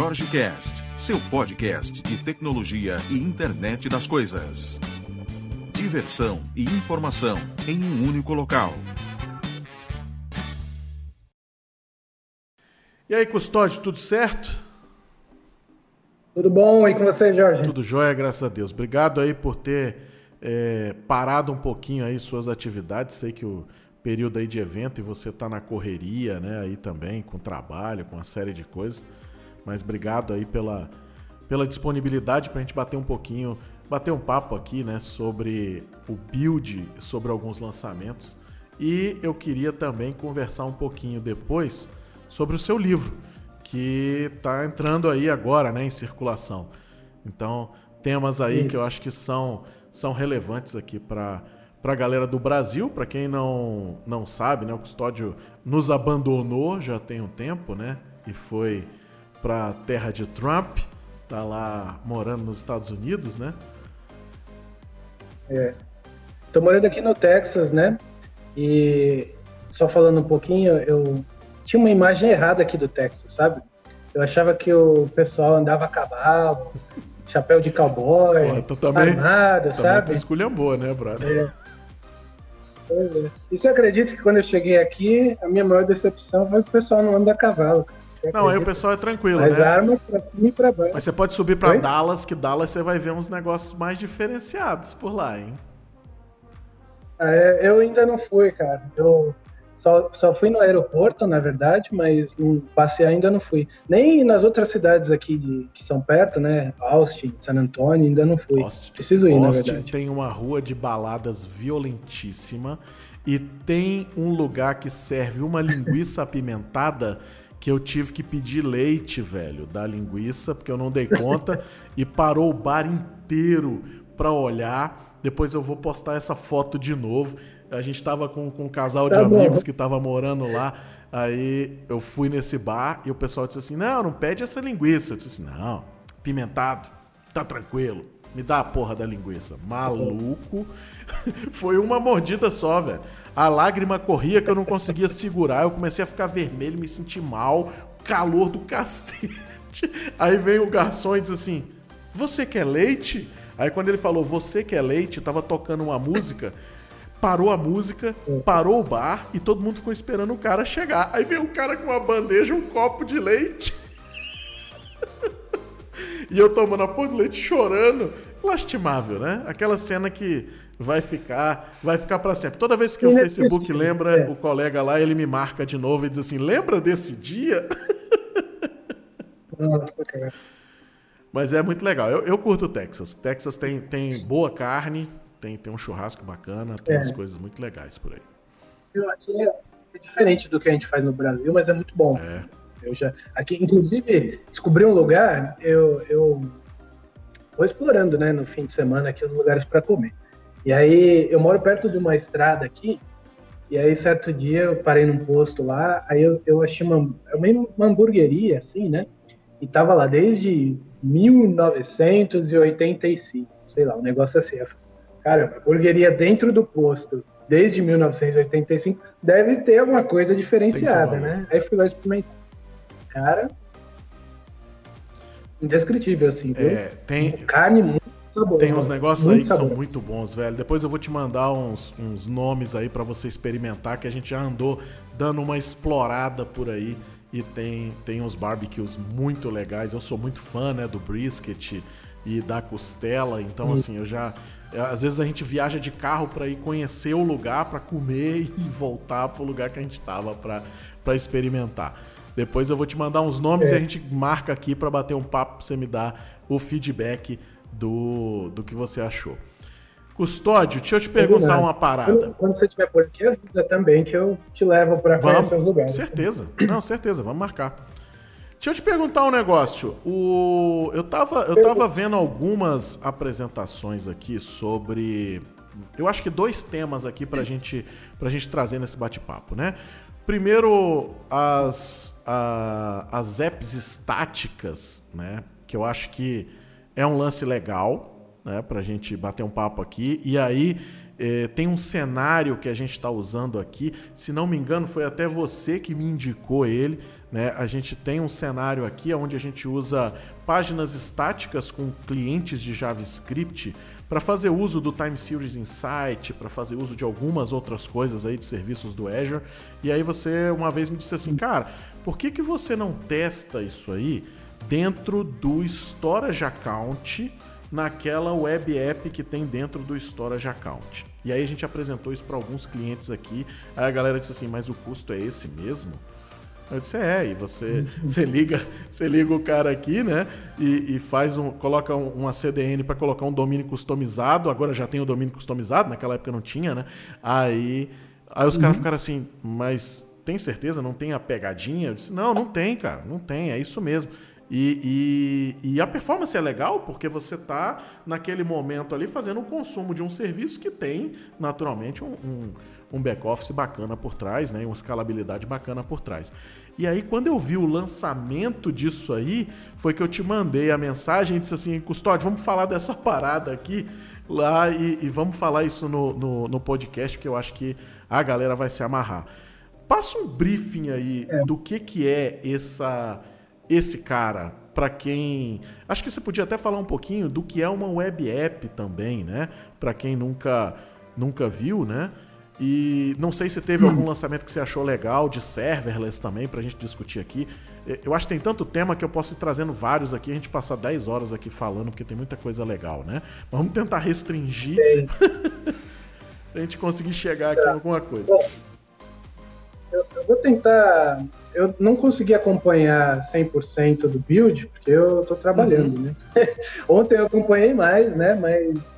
Jorge Cast, seu podcast de tecnologia e internet das coisas. Diversão e informação em um único local. E aí, Custódio, tudo certo? Tudo bom? E com você, Jorge? Tudo jóia, graças a Deus. Obrigado aí por ter é, parado um pouquinho aí suas atividades. Sei que o período aí de evento e você está na correria, né? Aí também com trabalho, com uma série de coisas. Mas obrigado aí pela, pela disponibilidade para a gente bater um pouquinho, bater um papo aqui, né? Sobre o build, sobre alguns lançamentos. E eu queria também conversar um pouquinho depois sobre o seu livro, que está entrando aí agora, né? Em circulação. Então, temas aí Isso. que eu acho que são, são relevantes aqui para para a galera do Brasil, para quem não, não sabe, né, o Custódio nos abandonou já tem um tempo, né? E foi para a terra de Trump, tá lá morando nos Estados Unidos, né? É. Tô morando aqui no Texas, né? E só falando um pouquinho, eu tinha uma imagem errada aqui do Texas, sabe? Eu achava que o pessoal andava a cavalo, chapéu de cowboy, Pô, também, armado, também sabe? esculhambou, né, brother? É. É. E você acredita que quando eu cheguei aqui, a minha maior decepção foi que o pessoal não anda a cavalo, cara. Não, aí o pessoal é tranquilo, As né? armas pra cima e pra baixo. Mas você pode subir pra Oi? Dallas, que Dallas você vai ver uns negócios mais diferenciados por lá, hein? Ah, é, eu ainda não fui, cara. Eu só, só fui no aeroporto, na verdade, mas não, passei ainda não fui. Nem nas outras cidades aqui de, que são perto, né? Austin, San Antonio, ainda não fui. Austin, Preciso ir, Austin na verdade. Austin tem uma rua de baladas violentíssima e tem um lugar que serve uma linguiça apimentada que eu tive que pedir leite, velho, da linguiça, porque eu não dei conta e parou o bar inteiro pra olhar. Depois eu vou postar essa foto de novo. A gente tava com, com um casal de tá amigos que tava morando lá. Aí eu fui nesse bar e o pessoal disse assim: Não, não pede essa linguiça. Eu disse assim: Não, pimentado, tá tranquilo. Me dá a porra da linguiça. Maluco. Foi uma mordida só, velho. A lágrima corria que eu não conseguia segurar. Eu comecei a ficar vermelho, me senti mal. Calor do cacete. Aí veio o garçom e disse assim: Você quer leite? Aí quando ele falou Você quer leite, tava tocando uma música. Parou a música, parou o bar e todo mundo ficou esperando o cara chegar. Aí veio o cara com uma bandeja, um copo de leite. e eu tomando a porra de leite chorando. Lastimável, né? Aquela cena que vai ficar, vai ficar para sempre. Toda vez que o Facebook lembra é. o colega lá, ele me marca de novo e diz assim: "Lembra desse dia?" Nossa, cara. Mas é muito legal. Eu, eu curto o Texas. Texas tem, tem boa carne, tem, tem um churrasco bacana, tem é. umas coisas muito legais por aí. Aqui é, é diferente do que a gente faz no Brasil, mas é muito bom. É. Eu já, aqui, inclusive, descobri um lugar, eu, eu vou explorando, né, no fim de semana aqui os lugares para comer. E aí eu moro perto de uma estrada aqui, e aí certo dia eu parei num posto lá, aí eu, eu achei uma, é uma hamburgueria, assim, né? E tava lá desde 1985, sei lá, um negócio assim. Cara, hamburgueria dentro do posto, desde 1985, deve ter alguma coisa diferenciada, né? Aí fui lá experimentar. Cara, indescritível, assim. É, tem... Carne muito Sabor, tem uns negócios aí que sabor. são muito bons, velho. Depois eu vou te mandar uns, uns nomes aí para você experimentar, que a gente já andou dando uma explorada por aí. E tem, tem uns barbecues muito legais. Eu sou muito fã, né, do brisket e da costela. Então, Isso. assim, eu já. Às vezes a gente viaja de carro para ir conhecer o lugar, para comer e voltar pro lugar que a gente tava para experimentar. Depois eu vou te mandar uns nomes é. e a gente marca aqui para bater um papo pra você me dar o feedback do, do que você achou. Custódio, deixa eu te perguntar uma parada. Quando você estiver por aqui, avisa também que eu te levo para conhecer os lugares. Certeza. Não, certeza, vamos marcar. Deixa eu te perguntar um negócio. O... Eu, tava, eu tava vendo algumas apresentações aqui sobre. Eu acho que dois temas aqui pra gente, pra gente trazer nesse bate-papo, né? Primeiro, as, a, as apps estáticas, né? Que eu acho que é um lance legal, né, para a gente bater um papo aqui. E aí eh, tem um cenário que a gente está usando aqui. Se não me engano, foi até você que me indicou ele Né? A gente tem um cenário aqui onde a gente usa páginas estáticas com clientes de JavaScript para fazer uso do Time Series Insight, para fazer uso de algumas outras coisas aí de serviços do Azure. E aí você uma vez me disse assim, cara, por que, que você não testa isso aí dentro do Storage Account naquela web app que tem dentro do Storage Account? E aí a gente apresentou isso para alguns clientes aqui. Aí a galera disse assim, mas o custo é esse mesmo? Eu disse, é, e você, você liga, você liga o cara aqui, né? E, e faz um. Coloca uma CDN para colocar um domínio customizado. Agora já tem o domínio customizado, naquela época não tinha, né? Aí, aí os uhum. caras ficaram assim, mas tem certeza? Não tem a pegadinha? Eu disse, não, não tem, cara, não tem, é isso mesmo. E, e, e, a performance é legal porque você está naquele momento ali fazendo o consumo de um serviço que tem naturalmente um, um, um back-office bacana por trás, né? uma escalabilidade bacana por trás. E aí, quando eu vi o lançamento disso aí, foi que eu te mandei a mensagem e disse assim: Custódio, vamos falar dessa parada aqui lá e, e vamos falar isso no, no, no podcast, porque eu acho que a galera vai se amarrar. Passa um briefing aí é. do que, que é essa esse cara, para quem. Acho que você podia até falar um pouquinho do que é uma web app também, né? Para quem nunca, nunca viu, né? E não sei se teve algum lançamento que você achou legal de serverless também para a gente discutir aqui. Eu acho que tem tanto tema que eu posso ir trazendo vários aqui, a gente passar 10 horas aqui falando, porque tem muita coisa legal, né? Mas vamos tentar restringir pra gente conseguir chegar aqui em alguma coisa. Bom, eu, eu vou tentar eu não consegui acompanhar 100% do build, porque eu estou trabalhando, uhum. né? Ontem eu acompanhei mais, né? Mas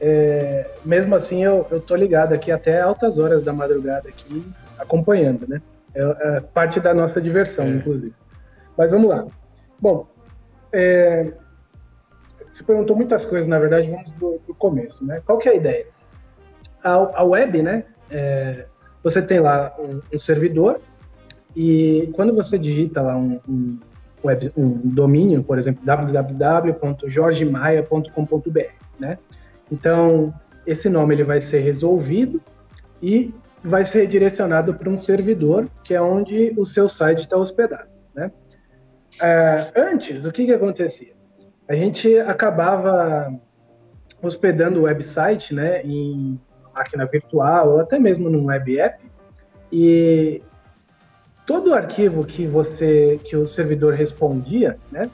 é, mesmo assim eu, eu tô ligado aqui até altas horas da madrugada aqui, acompanhando, né? É, é parte da nossa diversão, é. inclusive. Mas vamos lá. Bom, é, você perguntou muitas coisas, na verdade, vamos do, do começo, né? Qual que é a ideia? A, a web, né? É, você tem lá um, um servidor e quando você digita lá um, um, web, um domínio, por exemplo, www.jorgemaia.com.br, né? Então, esse nome ele vai ser resolvido e vai ser redirecionado para um servidor, que é onde o seu site está hospedado, né? Uh, antes, o que, que acontecia? A gente acabava hospedando o website, né, em máquina virtual ou até mesmo num web app, e todo arquivo que você que o servidor respondia, né,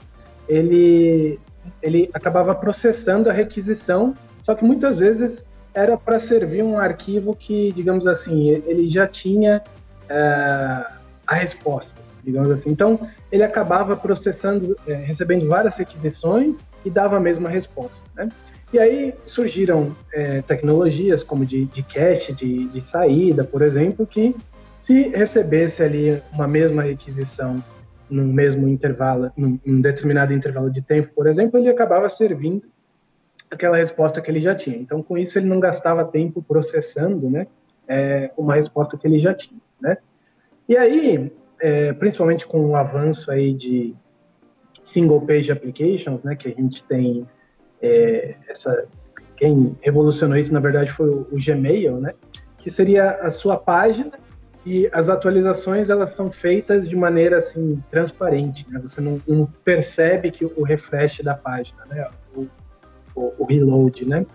ele ele acabava processando a requisição, só que muitas vezes era para servir um arquivo que, digamos assim, ele já tinha uh, a resposta, digamos assim. Então, ele acabava processando, é, recebendo várias requisições e dava a mesma resposta, né? E aí surgiram é, tecnologias como de, de cache, de, de saída, por exemplo, que se recebesse ali uma mesma requisição num mesmo intervalo, num, num determinado intervalo de tempo, por exemplo, ele acabava servindo aquela resposta que ele já tinha. Então, com isso, ele não gastava tempo processando, né, é, uma resposta que ele já tinha, né. E aí, é, principalmente com o avanço aí de single page applications, né, que a gente tem é, essa quem revolucionou isso na verdade foi o, o Gmail, né, que seria a sua página e as atualizações elas são feitas de maneira assim transparente, né? Você não, não percebe que o refresh da página, né? O, o, o, reload, né?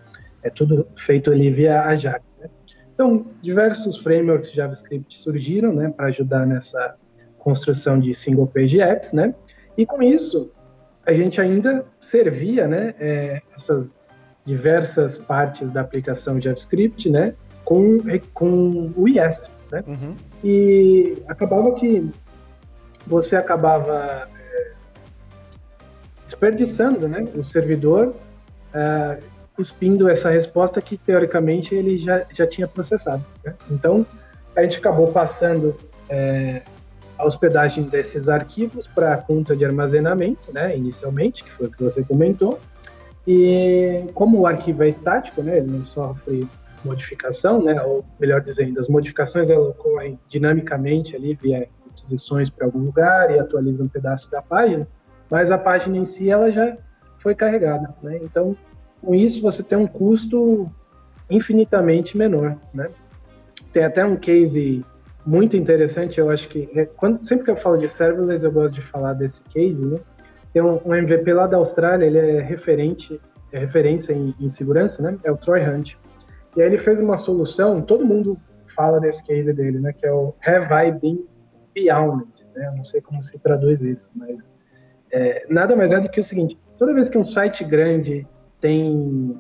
É tudo feito ali via Ajax, né? Então, diversos frameworks JavaScript surgiram, né, para ajudar nessa construção de single page apps, né? E com isso, a gente ainda servia, né, é, essas diversas partes da aplicação JavaScript, né, com, com o IES, né? Uhum. E acabava que você acabava é, desperdiçando, né, o servidor é, cuspindo essa resposta que teoricamente ele já, já tinha processado. Né? Então a gente acabou passando é, a hospedagem desses arquivos para a conta de armazenamento, né, inicialmente, que foi o que você comentou. E como o arquivo é estático, né, ele não sofre modificação, né, ou melhor dizendo, as modificações elas ocorrem dinamicamente ali via requisições para algum lugar e atualiza um pedaço da página, mas a página em si ela já foi carregada, né? Então, com isso você tem um custo infinitamente menor, né? Tem até um case muito interessante, eu acho que é, quando, sempre que eu falo de serverless, eu gosto de falar desse case, né? Tem um, um MVP lá da Austrália, ele é referente, é referência em, em, segurança, né? É o Troy Hunt. E aí ele fez uma solução, todo mundo fala desse case dele, né? Que é o Been Beyond, né? Eu não sei como se traduz isso, mas é, nada mais é do que o seguinte: toda vez que um site grande tem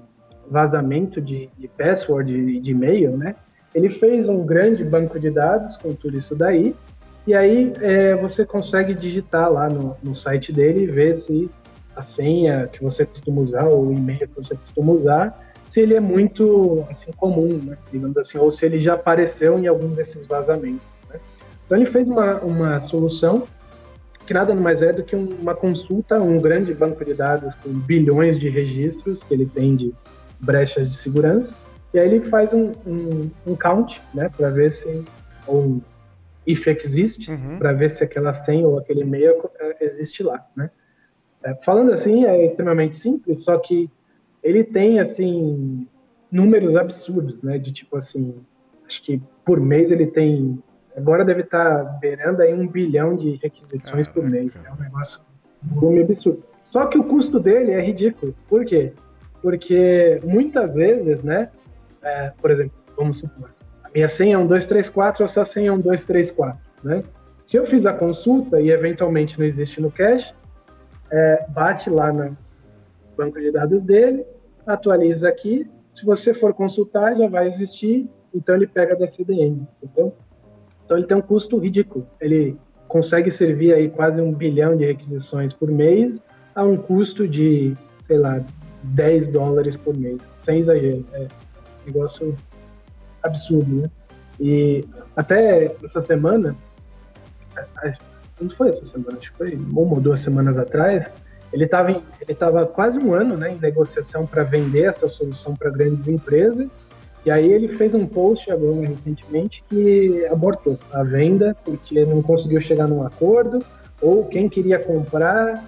vazamento de, de password e de e-mail, né? Ele fez um grande banco de dados com tudo isso daí, e aí é, você consegue digitar lá no, no site dele e ver se a senha que você costuma usar ou o e-mail que você costuma usar, se ele é muito assim comum, né? digamos assim, ou se ele já apareceu em algum desses vazamentos. Né? Então ele fez uma, uma solução que nada mais é do que uma consulta, um grande banco de dados com bilhões de registros que ele tem de brechas de segurança, e aí ele faz um, um, um count, né, para ver se, ou if exists, uhum. para ver se aquela senha ou aquele e-mail é, existe lá, né. É, falando assim, é extremamente simples, só que ele tem, assim, números absurdos, né, de tipo assim, acho que por mês ele tem, agora deve estar tá beirando aí um bilhão de requisições Caraca. por mês, é um negócio, um volume absurdo. Só que o custo dele é ridículo, por quê? Porque muitas vezes, né, é, por exemplo, vamos supor, a minha senha é um 234, a sua senha é um 234, né? Se eu fiz a consulta e eventualmente não existe no cache, é, bate lá no banco de dados dele, atualiza aqui, se você for consultar já vai existir, então ele pega da CDN, entendeu? Então ele tem um custo ridículo, ele consegue servir aí quase um bilhão de requisições por mês a um custo de, sei lá, 10 dólares por mês, sem exagero. É, negócio absurdo, né? E até essa semana, não foi essa semana, acho que foi uma ou duas semanas atrás, ele estava ele tava quase um ano né, em negociação para vender essa solução para grandes empresas, e aí ele fez um post agora recentemente que abortou a venda porque não conseguiu chegar num acordo, ou quem queria comprar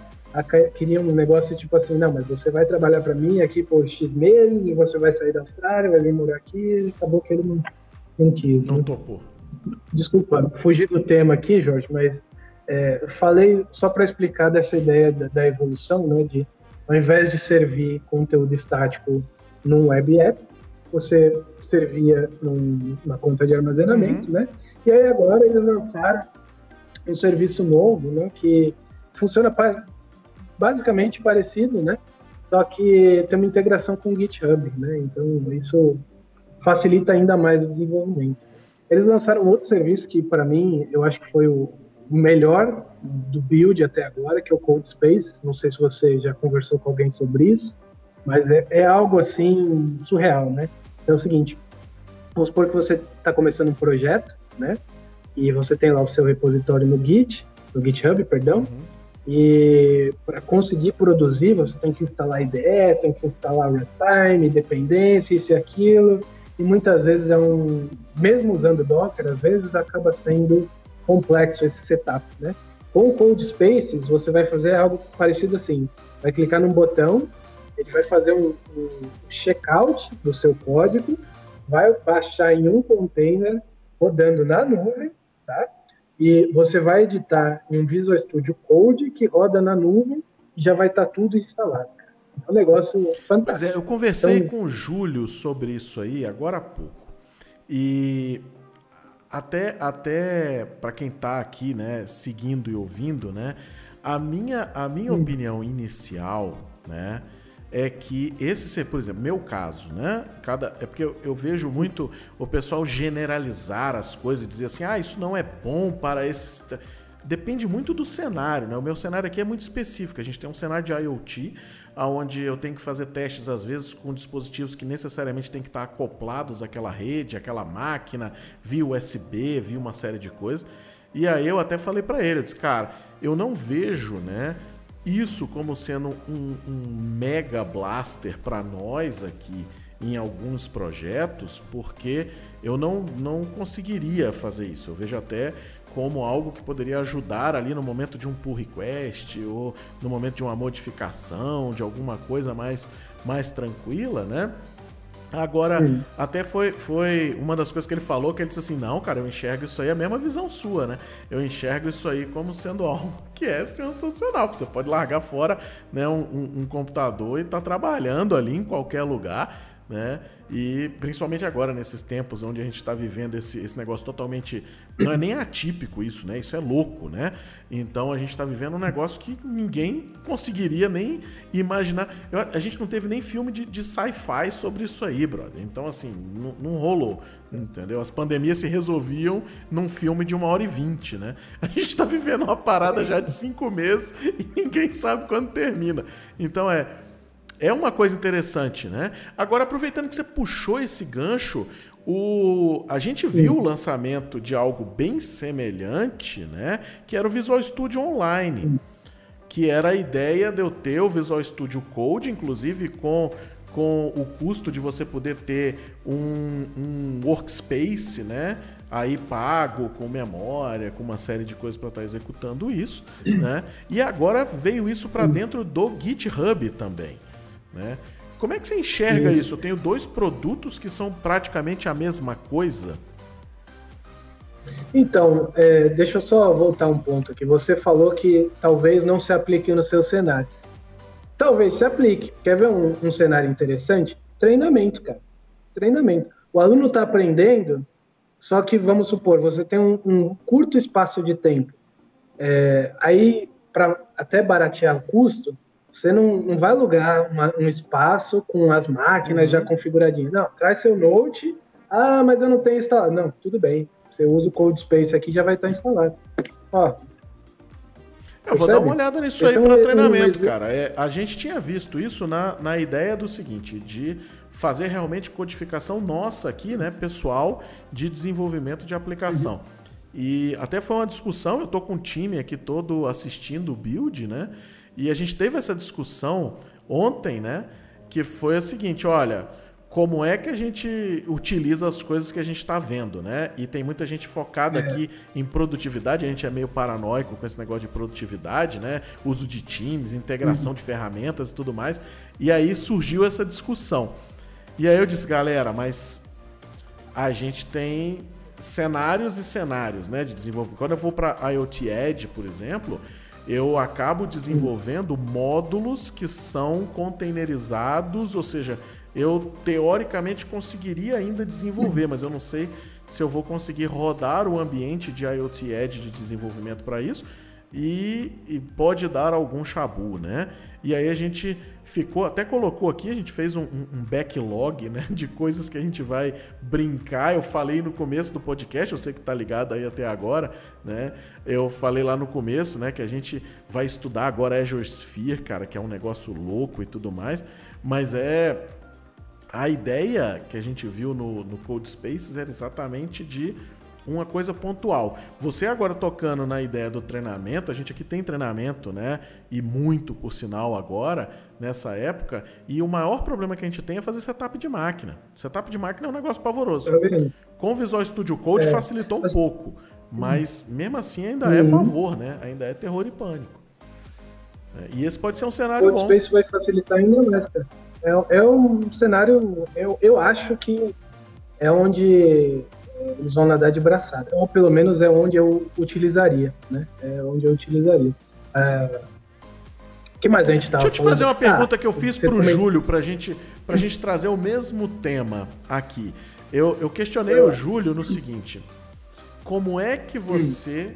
queria um negócio tipo assim, não, mas você vai trabalhar para mim aqui por X meses e você vai sair da Austrália, vai vir morar aqui, acabou que ele não, não quis. Não né? topou. Desculpa, fugi do tema aqui, Jorge, mas é, falei só para explicar dessa ideia da, da, evolução, né, de ao invés de servir conteúdo estático num web app, você servia num, na conta de armazenamento, uhum. né? E aí agora eles lançaram um serviço novo, né, que funciona basicamente parecido, né? Só que tem uma integração com o GitHub, né? Então isso facilita ainda mais o desenvolvimento. Eles lançaram outro serviço que para mim eu acho que foi o melhor do build até agora, que é o CodeSpace. Não sei se você já conversou com alguém sobre isso, mas é, é algo assim surreal, né? Então é o seguinte, vamos supor que você está começando um projeto, né? E você tem lá o seu repositório no Git, no GitHub, perdão. Uhum. E para conseguir produzir, você tem que instalar IDE, tem que instalar runtime, dependência, isso e aquilo. E muitas vezes é um, mesmo usando Docker, às vezes acaba sendo complexo esse setup, né? Com o Code Spaces, você vai fazer algo parecido assim. Vai clicar num botão, ele vai fazer um, um checkout do seu código, vai baixar em um container rodando na nuvem, tá? e você vai editar em um Visual Studio Code que roda na nuvem e já vai estar tá tudo instalado. É um negócio fantástico. Pois é, eu conversei então, com o Júlio sobre isso aí agora há pouco. E até, até para quem está aqui, né, seguindo e ouvindo, né, a minha, a minha hum. opinião inicial, né, é que esse, por exemplo, meu caso, né? Cada, é porque eu, eu, vejo muito o pessoal generalizar as coisas e dizer assim, ah, isso não é bom para esse. Depende muito do cenário, né? O meu cenário aqui é muito específico. A gente tem um cenário de IoT, onde eu tenho que fazer testes, às vezes, com dispositivos que necessariamente têm que estar acoplados àquela rede, àquela máquina, via USB, via uma série de coisas. E aí eu até falei para ele, eu disse, cara, eu não vejo, né? isso como sendo um, um mega blaster para nós aqui em alguns projetos, porque eu não, não conseguiria fazer isso. Eu vejo até como algo que poderia ajudar ali no momento de um pull request ou no momento de uma modificação, de alguma coisa mais, mais tranquila, né? Agora, hum. até foi, foi uma das coisas que ele falou, que ele disse assim, não, cara, eu enxergo isso aí, a mesma visão sua, né? Eu enxergo isso aí como sendo algo que é sensacional. Você pode largar fora né, um, um, um computador e estar tá trabalhando ali em qualquer lugar, né? E principalmente agora, nesses tempos onde a gente está vivendo esse, esse negócio totalmente. Não é nem atípico isso, né? Isso é louco, né? Então a gente está vivendo um negócio que ninguém conseguiria nem imaginar. Eu, a gente não teve nem filme de, de sci-fi sobre isso aí, brother. Então, assim, não, não rolou. Entendeu? As pandemias se resolviam num filme de uma hora e vinte, né? A gente está vivendo uma parada já de cinco meses e ninguém sabe quando termina. Então é é uma coisa interessante, né? Agora, aproveitando que você puxou esse gancho, o, a gente viu Sim. o lançamento de algo bem semelhante, né? Que era o Visual Studio Online. Sim. Que era a ideia de eu ter o Visual Studio Code, inclusive com, com o custo de você poder ter um, um workspace, né? aí pago com memória, com uma série de coisas para estar tá executando isso, né? E agora veio isso para dentro do GitHub também. Né? Como é que você enxerga isso. isso? Eu tenho dois produtos que são praticamente a mesma coisa. Então, é, deixa eu só voltar um ponto aqui. Você falou que talvez não se aplique no seu cenário. Talvez se aplique. Quer ver um, um cenário interessante? Treinamento, cara. Treinamento. O aluno está aprendendo, só que vamos supor, você tem um, um curto espaço de tempo. É, aí, para até baratear o custo, você não, não vai alugar uma, um espaço com as máquinas uhum. já configuradinhas. Não, traz seu Note. Ah, mas eu não tenho instalado. Não, tudo bem. Você usa o Code Space aqui já vai estar instalado. Ó, eu vou dar uma olhada nisso Esse aí para é um treinamento, um... cara. É, a gente tinha visto isso na, na ideia do seguinte, de fazer realmente codificação nossa aqui, né, pessoal, de desenvolvimento de aplicação. Uhum. E até foi uma discussão, eu tô com um time aqui todo assistindo o build, né? E a gente teve essa discussão ontem, né? Que foi o seguinte: olha, como é que a gente utiliza as coisas que a gente está vendo, né? E tem muita gente focada é. aqui em produtividade, a gente é meio paranoico com esse negócio de produtividade, né? Uso de times, integração uhum. de ferramentas e tudo mais. E aí surgiu essa discussão. E aí eu disse, galera, mas a gente tem cenários e cenários, né, de desenvolvimento. Quando eu vou para IoT Edge, por exemplo, eu acabo desenvolvendo módulos que são containerizados, ou seja, eu teoricamente conseguiria ainda desenvolver, mas eu não sei se eu vou conseguir rodar o ambiente de IoT Edge de desenvolvimento para isso e, e, pode dar algum chabu, né? E aí a gente ficou, até colocou aqui, a gente fez um, um, backlog né, de coisas que a gente vai brincar. Eu falei no começo do podcast, eu sei que tá ligado aí até agora, né? Eu falei lá no começo, né, que a gente vai estudar agora Azure Sphere, cara, que é um negócio louco e tudo mais, mas é a ideia que a gente viu no, no Code Spaces era exatamente de uma coisa pontual. Você agora tocando na ideia do treinamento, a gente aqui tem treinamento, né? E muito, por sinal, agora, nessa época. E o maior problema que a gente tem é fazer setup de máquina. Setup de máquina é um negócio pavoroso. É Com o Visual Studio Code é, facilitou um mas... pouco. Mas mesmo assim ainda é uhum. pavor, né? Ainda é terror e pânico. É, e esse pode ser um cenário. O Space vai facilitar ainda mais, cara. É, é um cenário, eu, eu acho que é onde eles vão nadar de braçada. Ou pelo menos é onde eu utilizaria, né? É onde eu utilizaria. É... O que mais a gente estava Deixa eu te fazer uma pergunta ah, que eu fiz para o Júlio, para gente, a gente trazer o mesmo tema aqui. Eu, eu questionei eu... o Júlio no seguinte: como é que você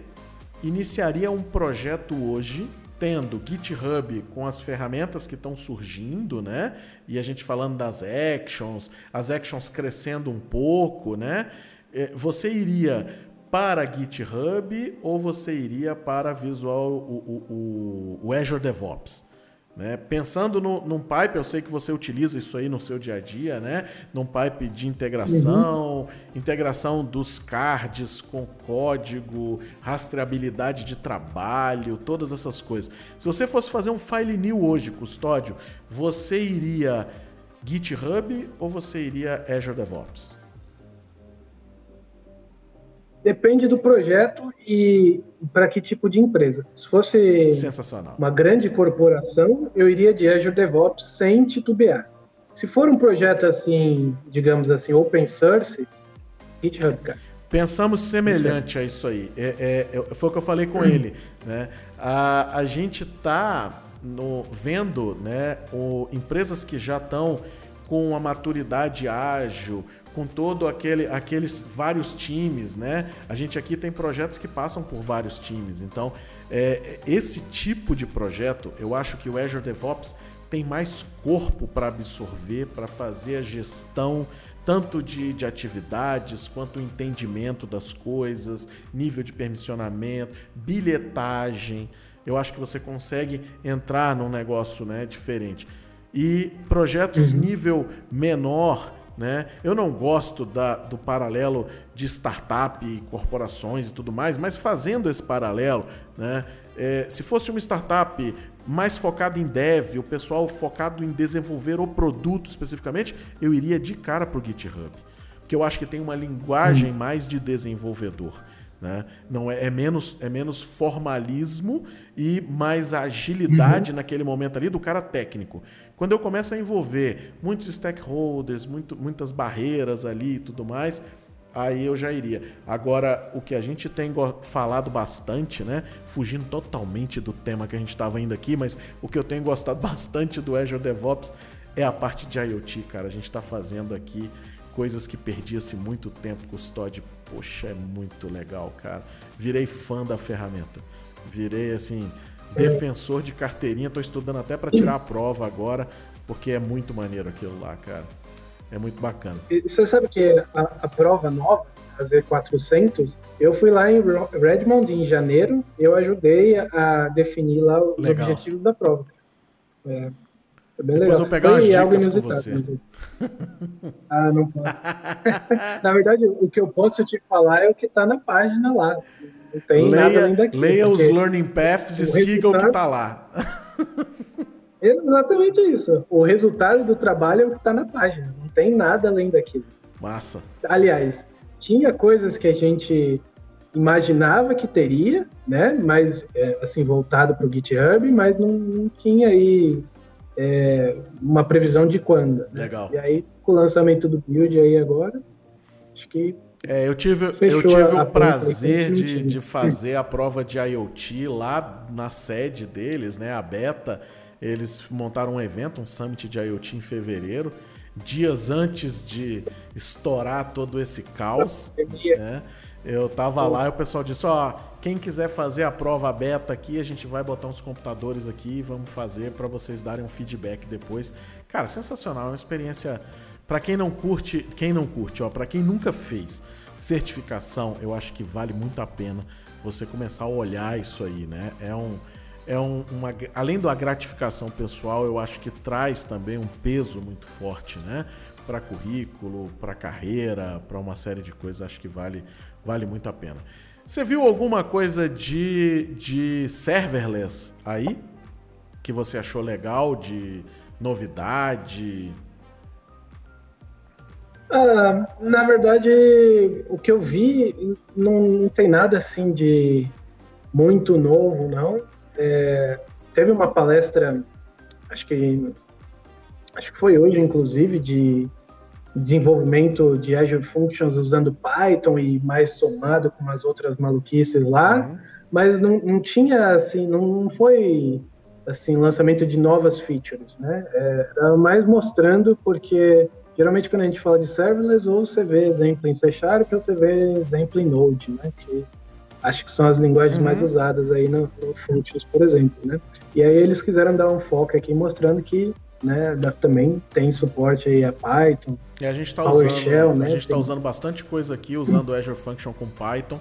hum. iniciaria um projeto hoje tendo GitHub com as ferramentas que estão surgindo, né? E a gente falando das actions, as actions crescendo um pouco, né? É, você iria para GitHub ou você iria para Visual, o, o, o Azure DevOps? Né? Pensando no, num pipe, eu sei que você utiliza isso aí no seu dia a dia, né? Num pipe de integração, uhum. integração dos cards com código, rastreabilidade de trabalho, todas essas coisas. Se você fosse fazer um file new hoje, custódio, você iria GitHub ou você iria Azure DevOps? Depende do projeto e para que tipo de empresa. Se fosse uma grande corporação, eu iria de Azure DevOps sem titubear. se for um projeto assim, digamos assim, open source, GitHub, cara. Pensamos semelhante a isso aí. É, é, é, foi o que eu falei com ele. Né? A, a gente está vendo né, o, empresas que já estão com a maturidade ágil, com todo aquele, aqueles vários times, né? A gente aqui tem projetos que passam por vários times. Então, é, esse tipo de projeto, eu acho que o Azure DevOps tem mais corpo para absorver, para fazer a gestão tanto de, de atividades quanto o entendimento das coisas, nível de permissionamento, bilhetagem. Eu acho que você consegue entrar num negócio né, diferente. E projetos uhum. nível menor, né? Eu não gosto da, do paralelo de startup e corporações e tudo mais, mas fazendo esse paralelo, né? É, se fosse uma startup mais focada em dev, o pessoal focado em desenvolver o produto especificamente, eu iria de cara para o GitHub. Porque eu acho que tem uma linguagem hum. mais de desenvolvedor. Né? Não é, é, menos, é menos formalismo e mais agilidade uhum. naquele momento ali do cara técnico. Quando eu começo a envolver muitos stakeholders, muito, muitas barreiras ali e tudo mais, aí eu já iria. Agora, o que a gente tem falado bastante, né? Fugindo totalmente do tema que a gente estava indo aqui, mas o que eu tenho gostado bastante do Azure DevOps é a parte de IoT, cara. A gente está fazendo aqui coisas que perdia-se muito tempo, custódio. Poxa, é muito legal, cara. Virei fã da ferramenta. Virei, assim, defensor de carteirinha. Tô estudando até para tirar a prova agora, porque é muito maneiro aquilo lá, cara. É muito bacana. E você sabe que a, a prova nova, a Z400, eu fui lá em Redmond em janeiro, eu ajudei a definir lá os legal. objetivos da prova. É, é bem Depois legal. eu vou pegar Foi você. Né? ah, não posso. na verdade, o que eu posso te falar é o que está na página lá. Não tem leia, nada além daqui. Leia os learning paths e siga o que está lá. Exatamente isso. O resultado do trabalho é o que está na página. Não tem nada além daquilo. Massa. Aliás, tinha coisas que a gente imaginava que teria, né? Mas é, assim voltado para o GitHub, mas não, não tinha aí é, uma previsão de quando. Né? Legal. E aí, com o lançamento do build aí agora, acho que. É, eu tive, eu tive o prazer de, de fazer a prova de IoT lá na sede deles, né? A beta. Eles montaram um evento, um summit de IoT em fevereiro, dias antes de estourar todo esse caos. Né? Eu tava lá e o pessoal disse: Ó, quem quiser fazer a prova beta aqui, a gente vai botar uns computadores aqui e vamos fazer para vocês darem um feedback depois. Cara, sensacional, é uma experiência para quem não curte, quem não curte, ó, para quem nunca fez certificação, eu acho que vale muito a pena você começar a olhar isso aí, né? É um é um, uma além da gratificação pessoal, eu acho que traz também um peso muito forte, né? Para currículo, para carreira, para uma série de coisas, acho que vale vale muito a pena. Você viu alguma coisa de, de serverless aí? Que você achou legal, de novidade? Ah, na verdade, o que eu vi não, não tem nada assim de muito novo, não. É, teve uma palestra, acho que acho que foi hoje, inclusive, de desenvolvimento de Azure Functions usando Python e mais somado com as outras maluquices lá, uhum. mas não, não tinha, assim, não foi, assim, lançamento de novas features, né? É, era mais mostrando porque, geralmente, quando a gente fala de serverless, ou você vê exemplo em C Sharp, ou você vê exemplo em Node, né? Que acho que são as linguagens uhum. mais usadas aí no, no Functions, por exemplo, né? E aí eles quiseram dar um foco aqui mostrando que né? Também tem suporte aí a Python. E a gente está usando, né? A gente está tem... usando bastante coisa aqui, usando o Azure Function com Python.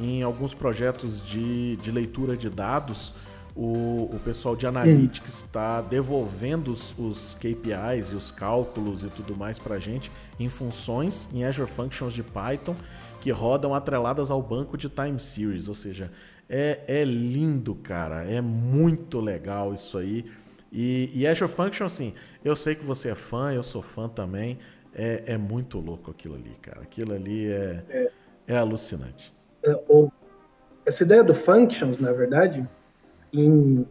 Em alguns projetos de, de leitura de dados, o, o pessoal de Analytics está devolvendo os, os, KPIs e os cálculos e tudo mais para a gente em funções em Azure Functions de Python que rodam atreladas ao banco de time series. Ou seja, é, é lindo, cara. É muito legal isso aí. E, e Azure Function, assim, eu sei que você é fã, eu sou fã também. É, é muito louco aquilo ali, cara. Aquilo ali é, é, é alucinante. É, essa ideia do Functions, na verdade, em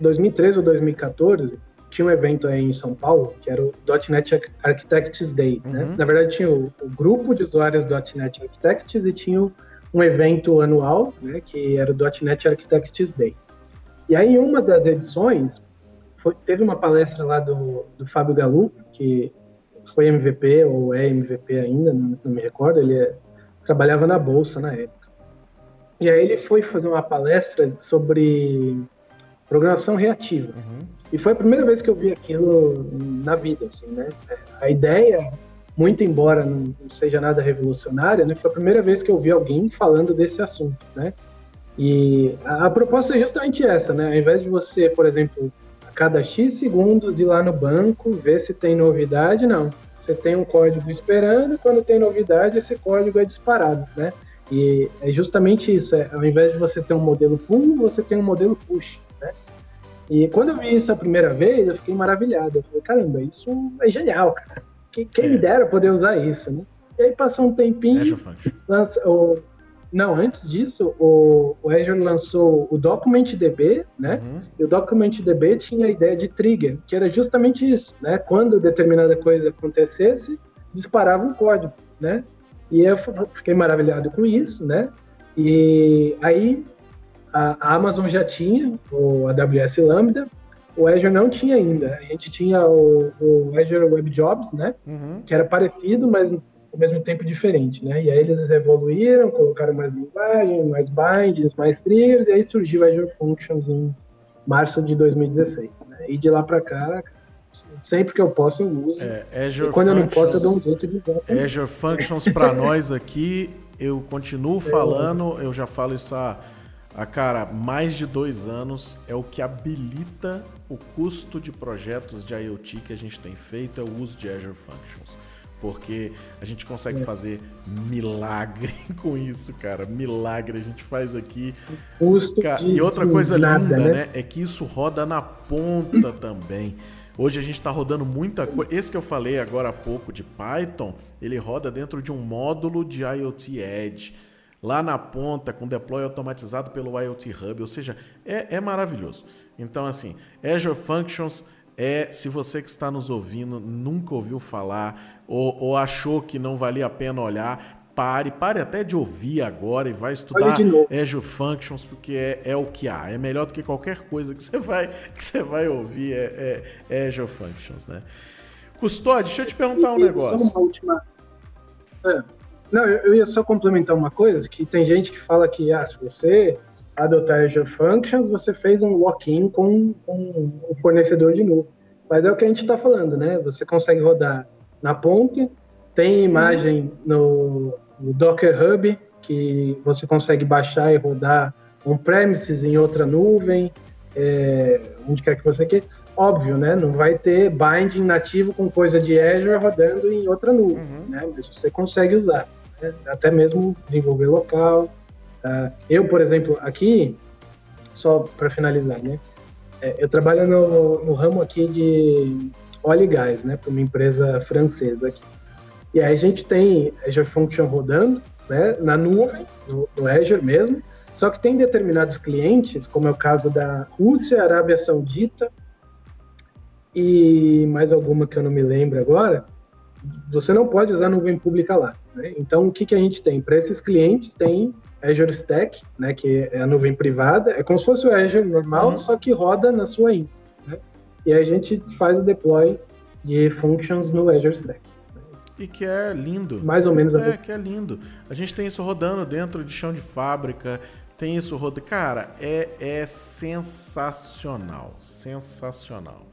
2013 ou 2014, tinha um evento aí em São Paulo, que era o .NET Architects Day, né? uhum. né? Na verdade, tinha o, o, grupo de usuários .NET Architects e tinha um evento anual, né, que era o .NET Architects Day. E aí, em uma das edições, foi, teve uma palestra lá do, do Fábio Galu, que foi MVP ou é MVP ainda, não, não me recordo, ele é, trabalhava na Bolsa na época. E aí ele foi fazer uma palestra sobre programação reativa. Uhum. E foi a primeira vez que eu vi aquilo na vida, assim, né? A ideia, muito embora não seja nada revolucionária, né? Foi a primeira vez que eu vi alguém falando desse assunto, né? E a, a proposta é justamente essa, né? Ao invés de você, por exemplo, a cada X segundos ir lá no banco, ver se tem novidade, não. Você tem um código esperando, quando tem novidade, esse código é disparado, né? E é justamente isso, é, ao invés de você ter um modelo pull, você tem um modelo push, né? E quando eu vi isso a primeira vez, eu fiquei maravilhado. Eu falei, caramba, isso é genial, cara. Quem, quem é. me dera poder usar isso, né? E aí passou um tempinho, lança, o, não, antes disso, o, o Azure lançou o DocumentDB, né? Uhum. E o DocumentDB tinha a ideia de trigger, que era justamente isso, né? Quando determinada coisa acontecesse, disparava um código, né? E eu fiquei maravilhado com isso, né? E aí a Amazon já tinha o AWS Lambda, o Azure não tinha ainda. A gente tinha o, o Azure Web Jobs, né? Uhum. Que era parecido, mas ao mesmo tempo diferente, né? E aí eles evoluíram, colocaram mais linguagem, mais bindings, mais triggers, e aí surgiu o Azure Functions em março de 2016. Né? E de lá para cá, sempre que eu posso eu uso. É, Azure e quando eu não posso eu dou um jeito de usar. Azure Functions para nós aqui, eu continuo falando, eu já falo isso há, há, cara, mais de dois anos, é o que habilita o custo de projetos de IoT que a gente tem feito, é o uso de Azure Functions porque a gente consegue é. fazer milagre com isso, cara. Milagre a gente faz aqui. Custo cara, e outra coisa nada, linda, né? né? É que isso roda na ponta também. Hoje a gente está rodando muita coisa. Esse que eu falei agora há pouco de Python, ele roda dentro de um módulo de IoT Edge. Lá na ponta, com deploy automatizado pelo IoT Hub. Ou seja, é, é maravilhoso. Então, assim, Azure Functions é, se você que está nos ouvindo nunca ouviu falar ou, ou achou que não valia a pena olhar, pare, pare até de ouvir agora e vai estudar Azure Functions, porque é, é, o que há. É melhor do que qualquer coisa que você vai, que você vai ouvir, é, é, é Azure Functions, né? Custódio, deixa eu te perguntar um negócio. Só uma última... É. Não, eu ia só complementar uma coisa, que tem gente que fala que, ah, se você adotar Azure Functions, você fez um lock-in com, com um fornecedor de nuvem. Mas é o que a gente está falando, né? Você consegue rodar na ponte, tem imagem no, no, Docker Hub, que você consegue baixar e rodar on-premises em outra nuvem, é, onde quer que você queira. Óbvio, né? Não vai ter binding nativo com coisa de Azure rodando em outra nuvem, uhum. né? Mas você consegue usar. Né? Até mesmo desenvolver local, Tá? Eu, por exemplo, aqui, só para finalizar, né? É, eu trabalho no, no, ramo aqui de óleo e gás, né? Para uma empresa francesa aqui. E aí a gente tem Azure Function rodando, né? Na nuvem, no, no Azure mesmo. Só que tem determinados clientes, como é o caso da Rússia, Arábia Saudita e mais alguma que eu não me lembro agora, você não pode usar nuvem pública lá. Né? Então, o que, que a gente tem? Para esses clientes, tem Azure Stack, né, que é a nuvem privada, é como se fosse o Azure normal, uhum. só que roda na sua infra. Né? E aí a gente faz o deploy de functions no Azure Stack. E que é lindo. Mais ou menos. É, que é lindo. A gente tem isso rodando dentro de chão de fábrica, tem isso rodando. Cara, é, é sensacional. Sensacional.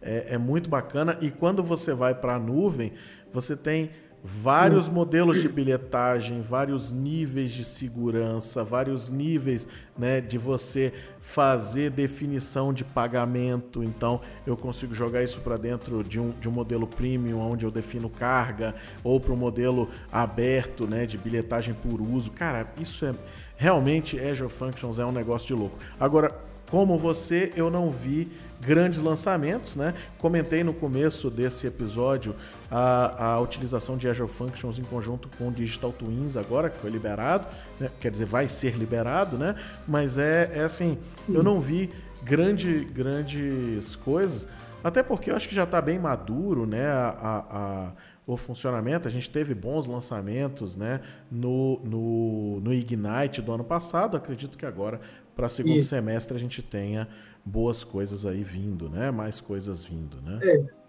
É, é muito bacana. E quando você vai para a nuvem, você tem vários modelos de bilhetagem, vários níveis de segurança, vários níveis né, de você fazer definição de pagamento. Então, eu consigo jogar isso para dentro de um, de um modelo premium, onde eu defino carga, ou para um modelo aberto né, de bilhetagem por uso. Cara, isso é realmente Azure Functions é um negócio de louco. Agora, como você, eu não vi grandes lançamentos, né? Comentei no começo desse episódio a, a utilização de Azure Functions em conjunto com o Digital Twins agora, que foi liberado, né? quer dizer, vai ser liberado, né? Mas é, é assim, eu não vi grande, grandes coisas. Até porque eu acho que já está bem maduro, né? A, a, o funcionamento. A gente teve bons lançamentos, né? No, no, no Ignite do ano passado. Acredito que agora, para segundo Isso. semestre, a gente tenha boas coisas aí vindo, né? Mais coisas vindo, né? É.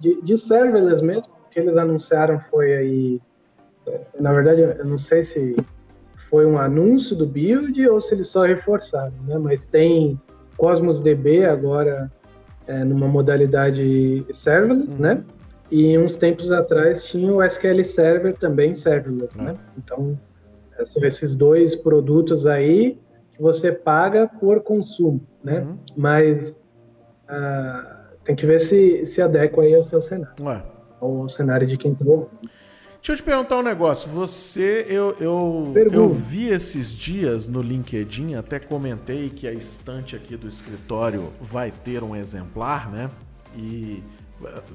De, de serverless mesmo, o que eles anunciaram foi aí. É, na verdade, eu não sei se foi um anúncio do build ou se eles só reforçaram, né? Mas tem Cosmos DB agora é, numa modalidade serverless, uhum. né? E uns tempos atrás tinha o SQL Server também serverless, uhum. né? Então, são esses dois produtos aí que você paga por consumo, né? Uhum. Mas uh, tem que ver se se adequa aí ao seu cenário. Ué. Ao cenário de quem está ouvindo. Deixa eu te perguntar um negócio. Você, eu, eu, eu vi esses dias no LinkedIn, até comentei que a estante aqui do escritório vai ter um exemplar, né? E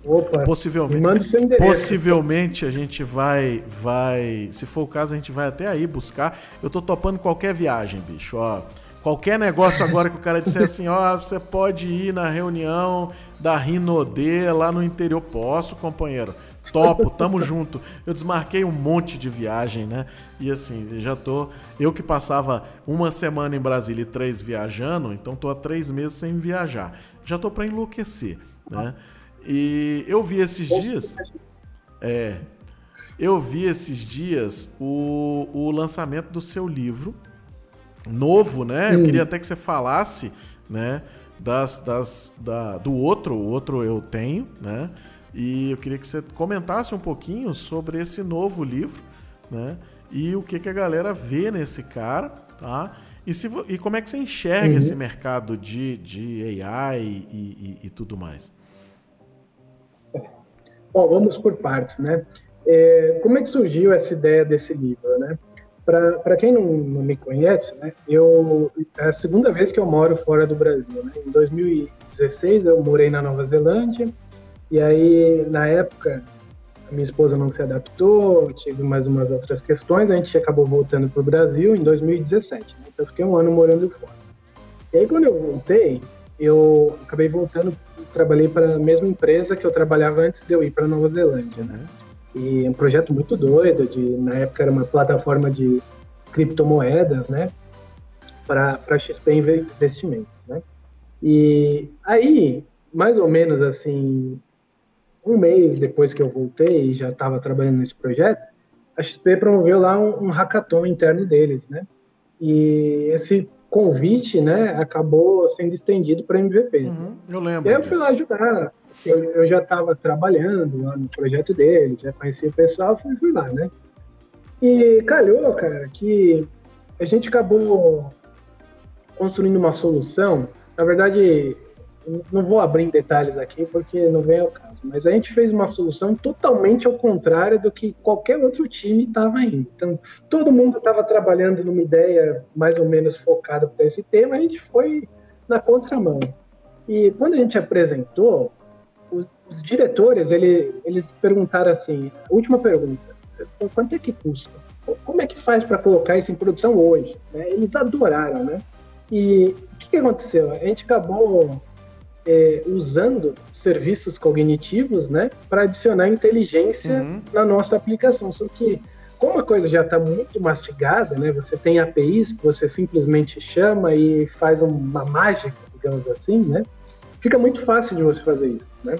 Opa, possivelmente, possivelmente a gente vai, vai, se for o caso, a gente vai até aí buscar. Eu tô topando qualquer viagem, bicho, ó. Qualquer negócio agora que o cara disser assim, ó, você pode ir na reunião da Rinodê lá no interior. Posso, companheiro? Topo, tamo junto. Eu desmarquei um monte de viagem, né? E assim, já tô. Eu que passava uma semana em Brasília e três viajando, então tô há três meses sem viajar. Já tô para enlouquecer, né? E eu vi esses dias. É. Eu vi esses dias o, o lançamento do seu livro. Novo, né? Eu queria até que você falasse, né? Das, das, da, do outro, o outro eu tenho, né? E eu queria que você comentasse um pouquinho sobre esse novo livro, né? E o que, que a galera vê nesse cara, tá? E, se, e como é que você enxerga uhum. esse mercado de, de AI e, e, e, tudo mais? Bom, vamos por partes, né? É, como é que surgiu essa ideia desse livro, né? Para quem não, não, me conhece, né, eu, é a segunda vez que eu moro fora do Brasil. Né? Em 2016 eu morei na Nova Zelândia, e aí, na época, a minha esposa não se adaptou, tive mais umas outras questões, a gente acabou voltando para o Brasil em 2017. Né? Então, eu fiquei um ano morando fora. E aí, quando eu voltei, eu acabei voltando, trabalhei para a mesma empresa que eu trabalhava antes de eu ir para Nova Zelândia, né? E um projeto muito doido, de, na época era uma plataforma de criptomoedas, né? Para XP Investimentos, né? E aí, mais ou menos assim, um mês depois que eu voltei e já estava trabalhando nesse projeto, a XP promoveu lá um, um hackathon interno deles, né? E esse convite, né, acabou sendo estendido para MVP. Uhum, né? Eu lembro. E aí eu fui lá ajudar. Eu, eu já estava trabalhando lá no projeto deles, já conhecia o pessoal, fui, fui lá, né? E calhou, cara, que a gente acabou construindo uma solução. Na verdade, não vou abrir em detalhes aqui porque não vem ao caso, mas a gente fez uma solução totalmente ao contrário do que qualquer outro time estava indo. Então, todo mundo estava trabalhando numa ideia mais ou menos focada para esse tema, a gente foi na contramão. E quando a gente apresentou, os, diretores, ele, eles perguntaram assim, última pergunta, quanto é que custa? Como é que faz para colocar isso em produção hoje? Né? Eles adoraram, né? E o que, que aconteceu? A gente acabou é, usando serviços cognitivos, né, para adicionar inteligência uhum. na nossa aplicação. Só que como a coisa já está muito mastigada, né, você tem APIs que você simplesmente chama e faz uma mágica, digamos assim, né, fica muito fácil de você fazer isso, né.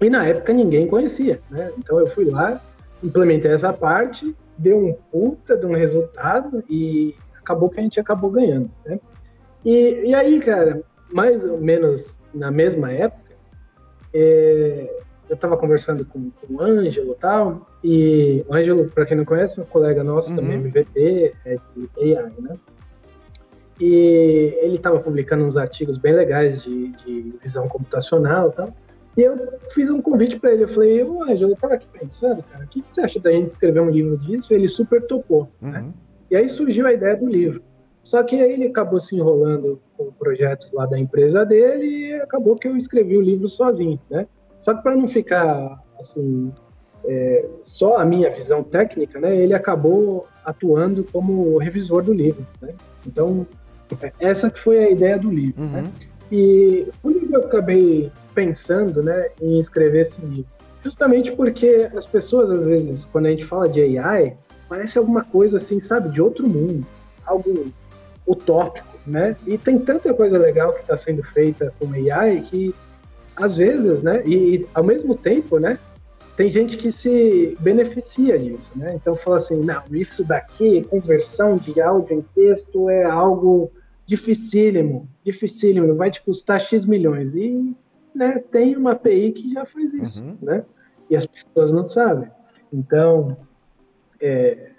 E na época ninguém conhecia, né. Então eu fui lá, implementei essa parte, deu um puta de um resultado e acabou que a gente acabou ganhando, né. E, e aí, cara, mais ou menos na mesma época, é, eu estava conversando com, com, o Ângelo e tal, e o Ângelo, para quem não conhece, é um colega nosso uhum. também, MVP, é de AI, né? E ele estava publicando uns artigos bem legais de, de visão computacional e tal. E eu fiz um convite para ele. Eu falei, ô Ângelo, eu estava aqui pensando, cara, o que, que, você acha da gente escrever um livro disso? E ele super topou, né? uhum. né? E aí surgiu a ideia do livro. Só que aí ele acabou se enrolando com projetos lá da empresa dele e acabou que eu escrevi o livro sozinho, né? Só que para não ficar assim é, só a minha visão técnica, né? Ele acabou atuando como revisor do livro, né? Então essa que foi a ideia do livro, né? uhum. né? E quando eu acabei pensando né, em escrever esse livro. Justamente porque as pessoas, às vezes, quando a gente fala de AI, parece alguma coisa assim, sabe, de outro mundo, algo utópico, né? E tem tanta coisa legal que está sendo feita com AI que, às vezes, né, e, e ao mesmo tempo, né, tem gente que se beneficia disso, né? Então fala assim, não, isso daqui, conversão de áudio em texto é algo dificílimo, dificílimo, vai te custar X milhões. E né, tem uma API que já faz isso, uhum. né? E as pessoas não sabem. Então, é,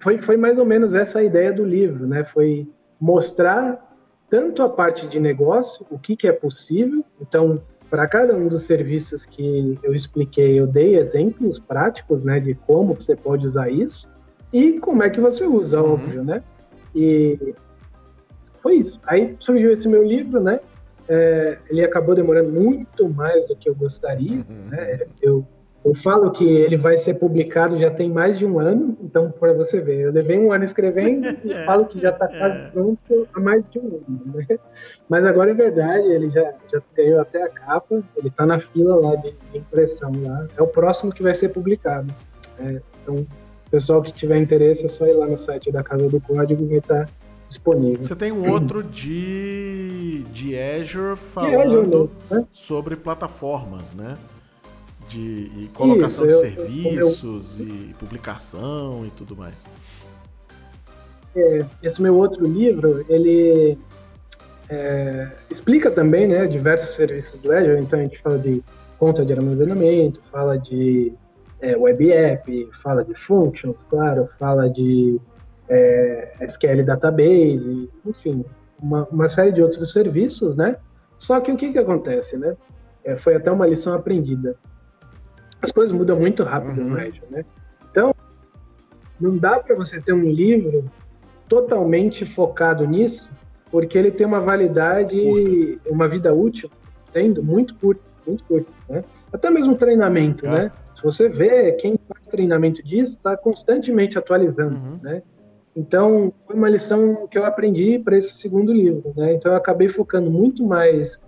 foi, foi mais ou menos essa a ideia do livro, né? Foi mostrar tanto a parte de negócio, o que, que é possível. Então, para cada um dos serviços que eu expliquei, eu dei exemplos práticos, né, de como você pode usar isso e como é que você usa, uhum. óbvio, né? E foi isso. Aí surgiu esse meu livro, né? É, ele acabou demorando muito mais do que eu gostaria, uhum. né? Eu eu falo que ele vai ser publicado já tem mais de um ano, então para você ver, eu levei um ano escrevendo e é. falo que já está quase é. pronto há mais de um ano. Né? Mas agora é verdade, ele já, já ganhou até a capa, ele está na fila lá de, de, impressão lá. É o próximo que vai ser publicado. É, então, pessoal que tiver interesse é só ir lá no site da Casa do Código vai estar tá disponível. Você tem um outro de, de Azure falando de Azure, né? sobre plataformas, né? de colocação Isso, de eu, serviços eu, eu, e publicação e tudo mais. É, esse meu outro livro, ele é, explica também né, diversos serviços do Azure, então a gente fala de conta de armazenamento, fala de é, web app, fala de functions, claro, fala de é, SQL database, enfim, uma, uma, série de outros serviços, né? Só que o que, que acontece, né? É, foi até uma lição aprendida as coisas mudam muito rápido uhum. no Azure, né? Então, não dá para você ter um livro totalmente focado nisso, porque ele tem uma validade, curta. uma vida útil, sendo muito curta, muito curta, né? Até mesmo treinamento, é. né? Se você vê, quem faz treinamento disso está constantemente atualizando, uhum. né? Então, foi uma lição que eu aprendi para esse segundo livro, né? Então, eu acabei focando muito mais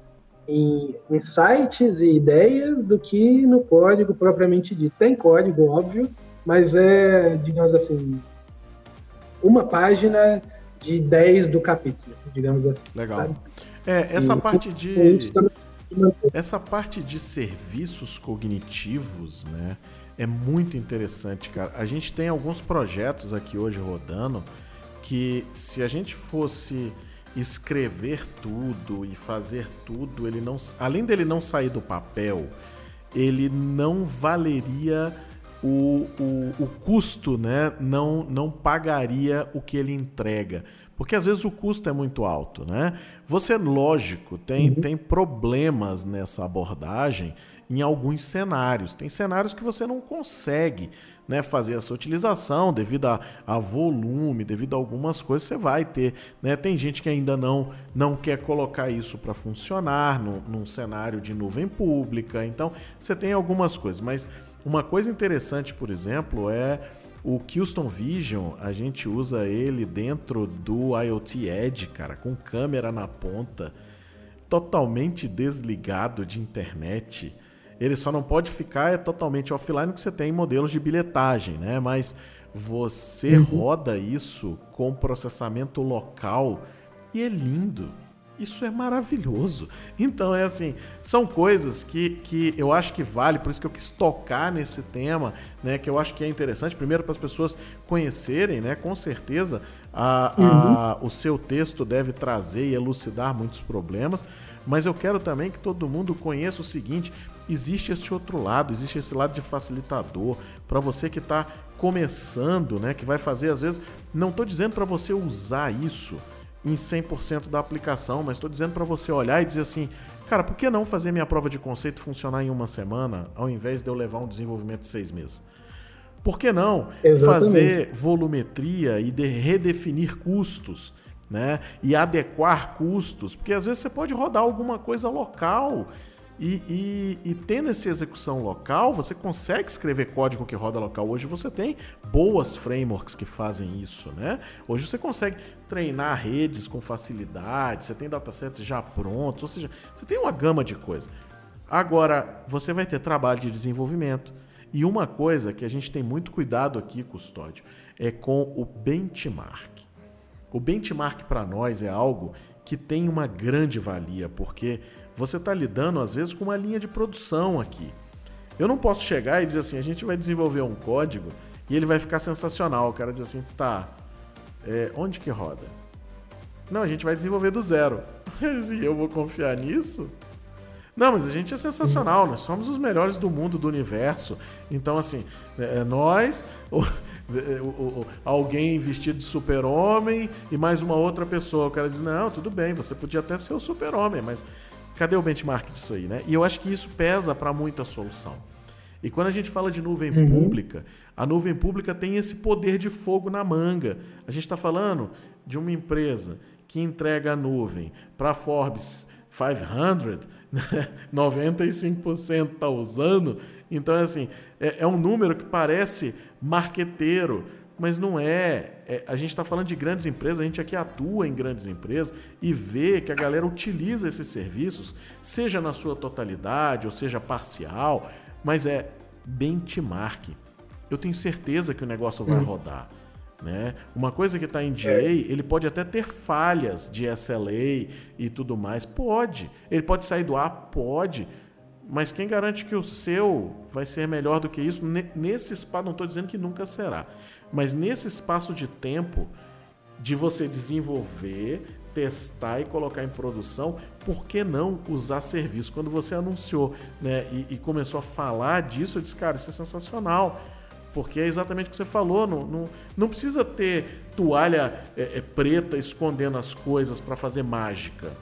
em insights e ideias do que no código propriamente dito. Tem código, óbvio, mas é, digamos assim, uma página de 10 do capítulo, digamos assim. Legal. Sabe? É, essa e, parte de. Essa parte de serviços cognitivos, né? É muito interessante, cara. A gente tem alguns projetos aqui hoje rodando que se a gente fosse escrever tudo e fazer tudo, ele não, além dele não sair do papel, ele não valeria o, o, o custo, né? Não, não pagaria o que ele entrega. Porque às vezes o custo é muito alto, né? Você, lógico, tem, uhum. tem problemas nessa abordagem em alguns cenários. Tem cenários que você não consegue né, fazer essa utilização devido a, a, volume, devido a algumas coisas, você vai ter. Né? Tem gente que ainda não, não quer colocar isso para funcionar no, num cenário de nuvem pública. Então, você tem algumas coisas. Mas uma coisa interessante, por exemplo, é o Houston Vision, a gente usa ele dentro do IoT Edge, cara, com câmera na ponta, totalmente desligado de internet. Ele só não pode ficar é totalmente offline porque você tem modelos de bilhetagem, né? Mas você uhum. roda isso com processamento local e é lindo. Isso é maravilhoso. Então é assim, são coisas que, que eu acho que vale, por isso que eu quis tocar nesse tema, né? Que eu acho que é interessante, primeiro para as pessoas conhecerem, né? Com certeza a, uhum. a, o seu texto deve trazer e elucidar muitos problemas, mas eu quero também que todo mundo conheça o seguinte: existe esse outro lado, existe esse lado de facilitador para você que está começando, né, que vai fazer às vezes, não estou dizendo para você usar isso em 100% da aplicação, mas estou dizendo para você olhar e dizer assim, cara, por que não fazer minha prova de conceito funcionar em uma semana, ao invés de eu levar um desenvolvimento de seis meses? Por que não Exatamente. fazer volumetria e de redefinir custos, né? E adequar custos? Porque às vezes você pode rodar alguma coisa local e, e, e, tendo essa execução local, você consegue escrever código que roda local. Hoje você tem boas frameworks que fazem isso, né? Hoje você consegue treinar redes com facilidade, você tem datasets já prontos, ou seja, você tem uma gama de coisas. Agora, você vai ter trabalho de desenvolvimento. E uma coisa que a gente tem muito cuidado aqui, Custódio, é com o benchmark. O benchmark para nós é algo que tem uma grande valia, porque você está lidando às vezes com uma linha de produção aqui. Eu não posso chegar e dizer assim, a gente vai desenvolver um código e ele vai ficar sensacional. O cara diz assim, tá, é, onde que roda? Não, a gente vai desenvolver do zero. E eu vou confiar nisso? Não, mas a gente é sensacional, nós somos os melhores do mundo, do universo. Então, assim, é, é nós, o, é, o, o, alguém vestido de super-homem e mais uma outra pessoa. O cara diz: Não, tudo bem, você podia até ser o super-homem, mas cadê o benchmark disso aí, né? E eu acho que isso pesa para muita solução. E quando a gente fala de nuvem uhum. pública, a nuvem pública tem esse poder de fogo na manga. A gente está falando de uma empresa que entrega a nuvem para Forbes 500, 95% está usando. Então, assim, é, é, um número que parece marqueteiro, mas não é. É a gente está falando de grandes empresas, a gente aqui atua em grandes empresas e vê que a galera utiliza esses serviços, seja na sua totalidade ou seja parcial, mas é benchmark. Eu tenho certeza que o negócio vai hum. rodar. Né? Uma coisa que está em DA, é. ele pode até ter falhas de SLA e tudo mais. Pode. Ele pode sair do ar? Pode. Mas quem garante que o seu vai ser melhor do que isso? Nesse espaço, não estou dizendo que nunca será, mas nesse espaço de tempo de você desenvolver, testar e colocar em produção, por que não usar serviço? Quando você anunciou né, e, e começou a falar disso, eu disse, cara, isso é sensacional. Porque é exatamente o que você falou, não, não, não precisa ter toalha é, é, preta escondendo as coisas para fazer mágica.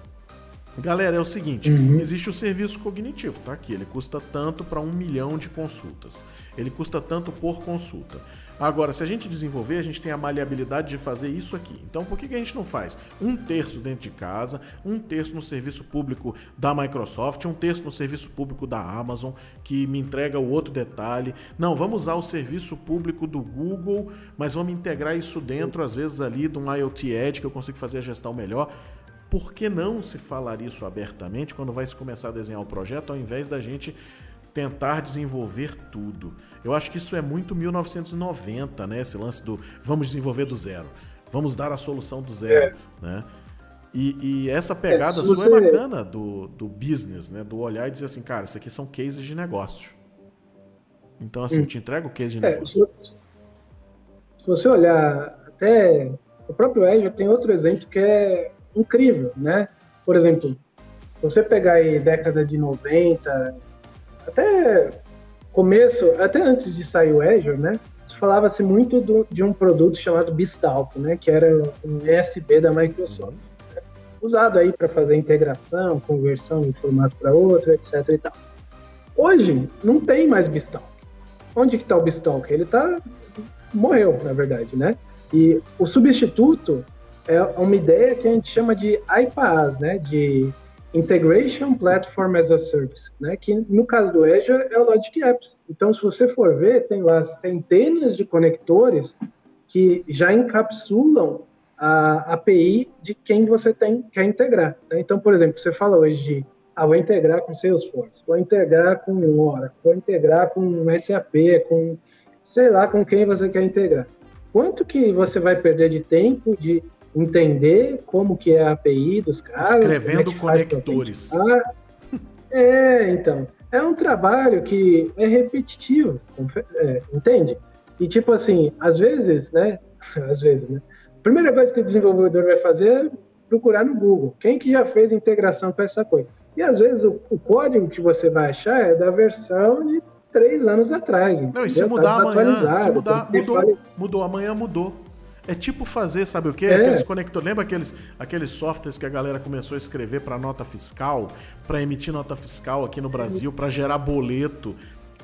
Galera, é o seguinte: uhum. existe o serviço cognitivo, tá aqui. Ele custa tanto para um milhão de consultas. Ele custa tanto por consulta. Agora, se a gente desenvolver, a gente tem a maleabilidade de fazer isso aqui. Então, por que, que a gente não faz um terço dentro de casa, um terço no serviço público da Microsoft, um terço no serviço público da Amazon, que me entrega o outro detalhe? Não, vamos usar o serviço público do Google, mas vamos integrar isso dentro, às vezes, ali de um IoT Edge, que eu consigo fazer a gestão melhor. Por que não se falar isso abertamente quando vai se começar a desenhar o projeto, ao invés da gente tentar desenvolver tudo. Eu acho que isso é muito 1990, né? Esse lance do vamos desenvolver do zero, vamos dar a solução do zero, é. né? E, e, essa pegada é, sua é bacana do, do business, né? Do olhar e dizer assim, cara, isso aqui são cases de negócio. Então, assim, hum. eu te entrego o case de é, negócio. Se, se você olhar até o próprio Azure tem outro exemplo que é incrível, né? Por exemplo, você pegar aí década de 90, até começo, até antes de sair o Azure, né? Falava-se muito do, de um produto chamado Bistalk, né? Que era um ESB da Microsoft. Né? Usado aí para fazer integração, conversão de um formato para outro, etc e tal. Hoje, não tem mais Bistalk. Onde que está o Bistalk? Ele tá... morreu, na verdade, né? E o substituto é uma ideia que a gente chama de IPaaS, né? De Integration Platform as a Service, né? que no caso do Azure é o Logic Apps. Então, se você for ver, tem lá centenas de conectores que já encapsulam a API de quem você tem quer integrar. Né? Então, por exemplo, você fala hoje de ah, vou integrar com Salesforce, vou integrar com Oracle, vou integrar com SAP, com sei lá com quem você quer integrar. Quanto que você vai perder de tempo, de entender como que é a API dos caras. Escrevendo é conectores. É, então. É um trabalho que é repetitivo, é, entende? E tipo assim, às vezes, né? Às vezes, né? A primeira coisa que o desenvolvedor vai fazer é procurar no Google. Quem que já fez integração com essa coisa? E às vezes o, o código que você vai achar é da versão de três anos atrás. Não, e se mudar tá amanhã, se mudar, mudou, mudou, amanhã mudou. É tipo fazer, sabe o quê? É. Aqueles conectores. Lembra aqueles, aqueles softwares que a galera começou a escrever para nota fiscal, para emitir nota fiscal aqui no Brasil, para gerar boleto?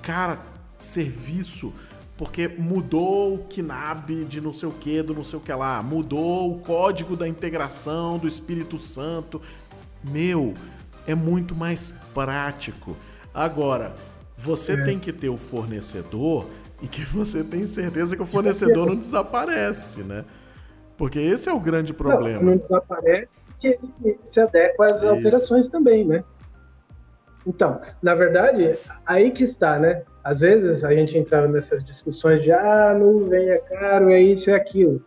Cara, serviço. Porque mudou o KNAB de não sei o que, do não sei o que lá. Mudou o código da integração do Espírito Santo. Meu, é muito mais prático. Agora, você é. tem que ter o fornecedor e que você tem certeza que o fornecedor não desaparece, né? Porque esse é o grande problema. Não, não desaparece que ele se adequa às Isso. alterações também, né? Então, na verdade, aí que está, né? Às vezes a gente entrava nessas discussões de ah, nuvem é caro, é isso, é aquilo.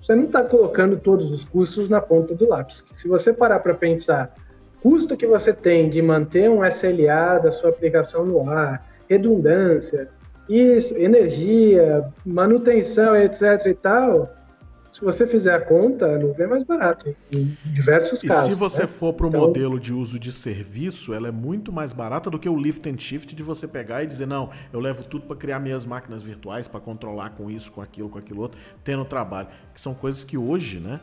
Você não está colocando todos os custos na ponta do lápis. Se você parar para pensar, custo que você tem de manter um SLA da sua aplicação no ar, redundância, isso, energia, manutenção, etc e tal, se você fizer a conta, não vem mais barato em diversos e casos. E se você né? for para o então... modelo de uso de serviço, ela é muito mais barata do que o lift and shift de você pegar e dizer, não, eu levo tudo para criar minhas máquinas virtuais, para controlar com isso, com aquilo, com aquilo outro, tendo trabalho. Que são coisas que hoje, né,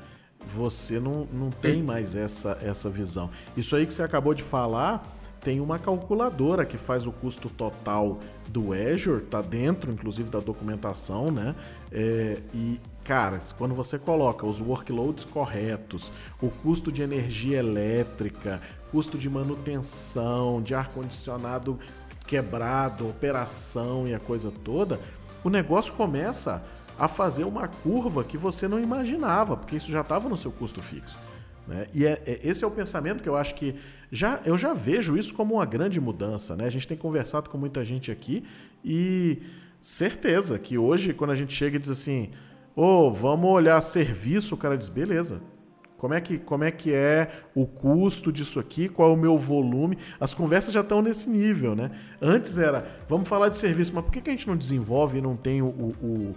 você não, não tem mais essa, essa visão. Isso aí que você acabou de falar tem uma calculadora que faz o custo total do Azure, tá dentro, inclusive, da documentação, né? É, e, cara, quando você coloca os workloads corretos, o custo de energia elétrica, custo de manutenção, de ar-condicionado quebrado, operação e a coisa toda, o negócio começa a fazer uma curva que você não imaginava, porque isso já estava no seu custo fixo. Né? E é, é, esse é o pensamento que eu acho que já eu já vejo isso como uma grande mudança. Né? A gente tem conversado com muita gente aqui e certeza que hoje, quando a gente chega e diz assim, ô, oh, vamos olhar serviço, o cara diz, beleza. Como é, que, como é que é o custo disso aqui? Qual é o meu volume? As conversas já estão nesse nível, né? Antes era, vamos falar de serviço, mas por que, que a gente não desenvolve e não tem o, o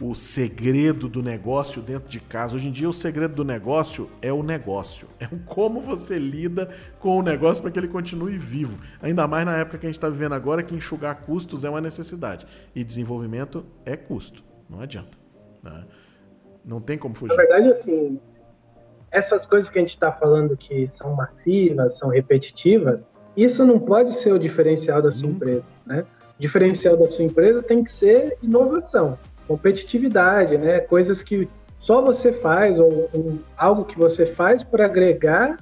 o segredo do negócio dentro de casa. Hoje em dia, o segredo do negócio é o negócio. É como você lida com o negócio para que ele continue vivo. Ainda mais na época que a gente está vivendo agora, que enxugar custos é uma necessidade. E desenvolvimento é custo. Não adianta. Né? Não tem como fugir. Na verdade, assim, essas coisas que a gente está falando que são massivas, são repetitivas, isso não pode ser o diferencial da sua empresa. Né? O diferencial da sua empresa tem que ser inovação competitividade, né? Coisas que só você faz ou, ou algo que você faz para agregar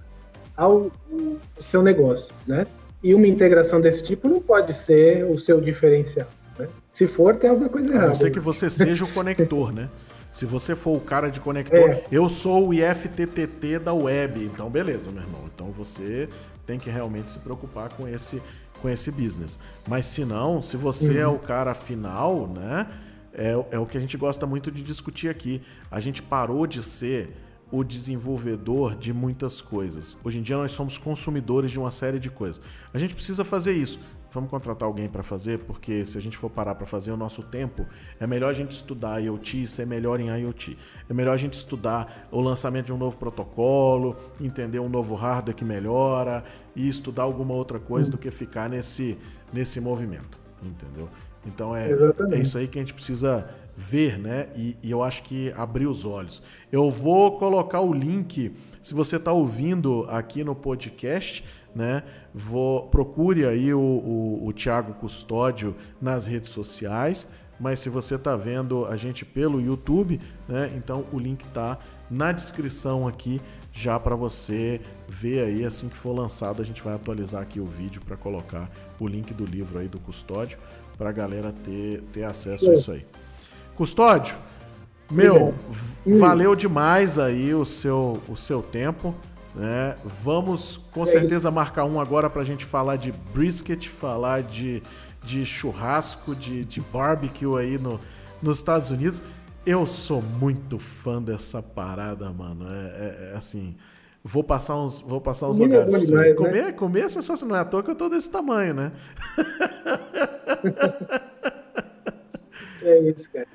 ao, ao, seu negócio, né? E uma integração desse tipo não pode ser o seu diferencial. Né? Se for, tem alguma coisa errada. A não ser que você seja o conector, né? Se você for o cara de conector, é. eu sou o IFTTT da web, então beleza, meu irmão. Então você tem que realmente se preocupar com esse com esse business. Mas se não, se você uhum. é o cara final, né? É, é o que a gente gosta muito de discutir aqui. A gente parou de ser o desenvolvedor de muitas coisas. Hoje em dia nós somos consumidores de uma série de coisas. A gente precisa fazer isso. Vamos contratar alguém para fazer, porque se a gente for parar para fazer o nosso tempo, é melhor a gente estudar IoT e ser melhor em IoT. É melhor a gente estudar o lançamento de um novo protocolo, entender um novo hardware que melhora e estudar alguma outra coisa do que ficar nesse, nesse movimento, entendeu? Então é, é isso aí que a gente precisa ver, né? E, e, eu acho que abrir os olhos. Eu vou colocar o link, se você está ouvindo aqui no podcast, né? Vou, procure aí o, o, o Tiago Custódio nas redes sociais. Mas se você está vendo a gente pelo YouTube, né? Então o link está na descrição aqui já para você ver aí assim que for lançado a gente vai atualizar aqui o vídeo para colocar o link do livro aí do Custódio para a galera ter, ter acesso Sim. a isso aí. Custódio, meu, valeu demais aí o seu, o seu tempo. Né? Vamos com é certeza isso. marcar um agora para a gente falar de brisket, falar de, de churrasco, de, de barbecue aí no, nos Estados Unidos. Eu sou muito fã dessa parada, mano. É, é, é assim. Vou passar uns, vou passar uns lugares pra você. Né? Comer, comer é sensacional. Não é à toa que eu tô desse tamanho, né? é isso, cara.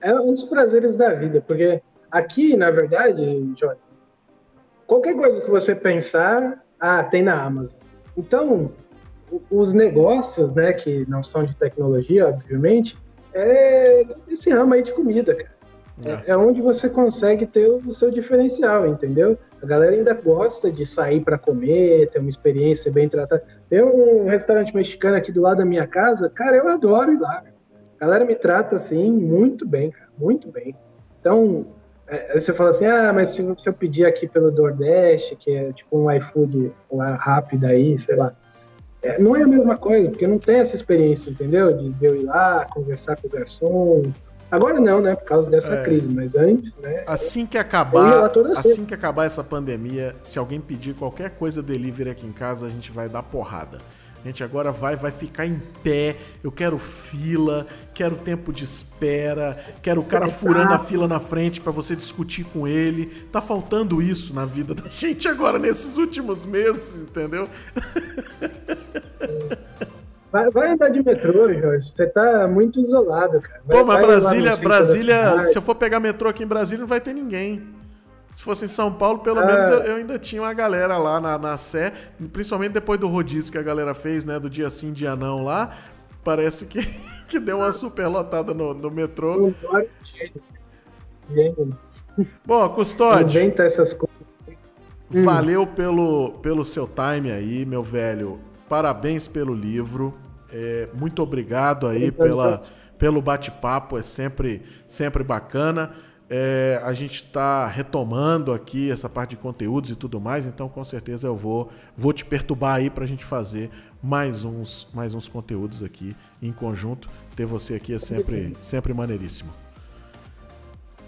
É um dos prazeres da vida, porque aqui, na verdade, Jorge, qualquer coisa que você pensar, ah, tem na Amazon. Então, os negócios, né, que não são de tecnologia, obviamente, é esse ramo aí de comida, cara. É. é onde você consegue ter o seu diferencial, entendeu? A galera ainda gosta de sair para comer, ter uma experiência bem tratada. Tem um restaurante mexicano aqui do lado da minha casa, cara, eu adoro ir lá. A galera me trata assim muito bem, cara, muito bem. Então, é, você fala assim, ah, mas se, se eu pedir aqui pelo Nordeste, que é tipo um iFood lá rápido aí, sei lá, é, não é a mesma coisa, porque não tem essa experiência, entendeu? De, de eu ir lá, conversar com o garçom, Agora não, né? Por causa dessa é. crise, mas antes, né? Assim que acabar, assim que acabar essa pandemia, se alguém pedir qualquer coisa delivery aqui em casa, a gente vai dar porrada. A gente agora vai, vai ficar em pé. Eu quero fila, quero tempo de espera, quero o cara furando a fila na frente para você discutir com ele. Tá faltando isso na vida da gente agora nesses últimos meses, entendeu? Vai, vai, andar de metrô, Jorge. Você tá muito isolado, cara. Vai, Pô, mas Brasília, Brasília, se eu for pegar metrô aqui em Brasília, não vai ter ninguém. Se fosse em São Paulo, pelo ah. menos eu, eu, ainda tinha uma galera lá na, na Sé, principalmente depois do rodízio que a galera fez, né? Do dia sim, dia não lá. Parece que, que deu uma super lotada no, no metrô. Bom, Custódio. Inventa essas coisas. Valeu pelo, pelo seu time aí, meu velho. Parabéns pelo livro. É, muito obrigado aí pela, pelo bate-papo. É sempre, sempre bacana. É, a gente está retomando aqui essa parte de conteúdos e tudo mais, então com certeza eu vou, vou te perturbar aí para a gente fazer mais uns, mais uns conteúdos aqui em conjunto. Ter você aqui é sempre, sempre maneiríssimo.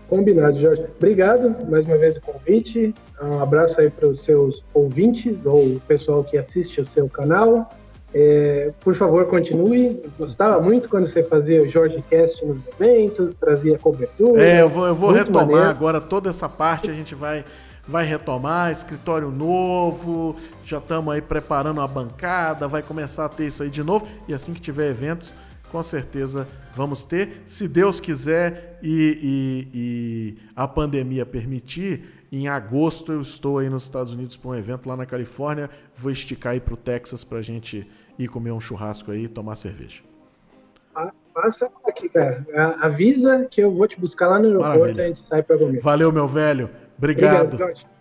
Combinado, Jorge. Obrigado mais uma vez do convite. Um abraço aí para os seus ouvintes ou o pessoal que assiste o seu canal. É, por favor, continue. gostava muito quando você fazia o Jorge Cast nos eventos, trazia cobertura. É, eu vou, eu vou retomar maneiro. agora toda essa parte, a gente vai, vai retomar, escritório novo, já estamos aí preparando a bancada, vai começar a ter isso aí de novo. E assim que tiver eventos, com certeza vamos ter. Se Deus quiser e, e, e a pandemia permitir, em agosto eu estou aí nos Estados Unidos para um evento lá na Califórnia. Vou esticar aí para o Texas para a gente ir comer um churrasco aí e tomar cerveja. Passa aqui, cara. Avisa que eu vou te buscar lá no aeroporto Maravilha. e a gente sai para comer. Valeu, meu velho. Obrigado. Obrigado